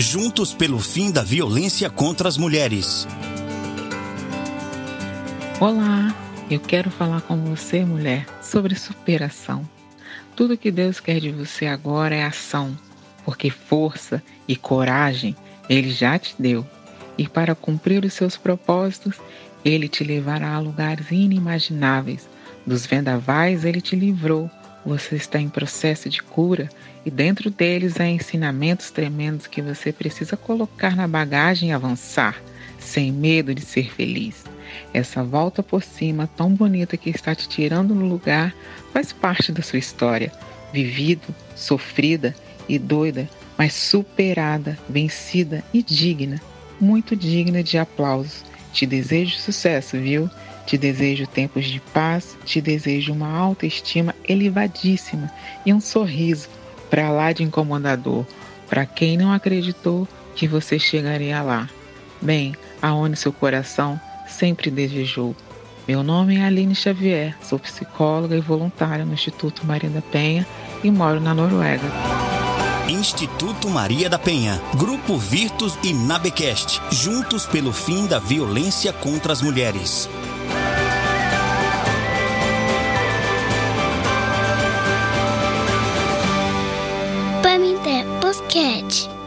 Juntos pelo fim da violência contra as mulheres. Olá, eu quero falar com você, mulher, sobre superação. Tudo que Deus quer de você agora é ação, porque força e coragem Ele já te deu. E para cumprir os seus propósitos, Ele te levará a lugares inimagináveis. Dos vendavais Ele te livrou. Você está em processo de cura e dentro deles há ensinamentos tremendos que você precisa colocar na bagagem e avançar, sem medo de ser feliz. Essa volta por cima tão bonita que está te tirando no lugar faz parte da sua história, vivido, sofrida e doida, mas superada, vencida e digna, muito digna de aplausos. Te desejo sucesso, viu? Te desejo tempos de paz, te desejo uma autoestima elevadíssima e um sorriso para lá de incomodador, para quem não acreditou que você chegaria lá. Bem, aonde seu coração sempre desejou. Meu nome é Aline Xavier, sou psicóloga e voluntária no Instituto Maria da Penha e moro na Noruega. Instituto Maria da Penha, Grupo Virtus e Nabecast, juntos pelo fim da violência contra as mulheres. Pamité Podcast.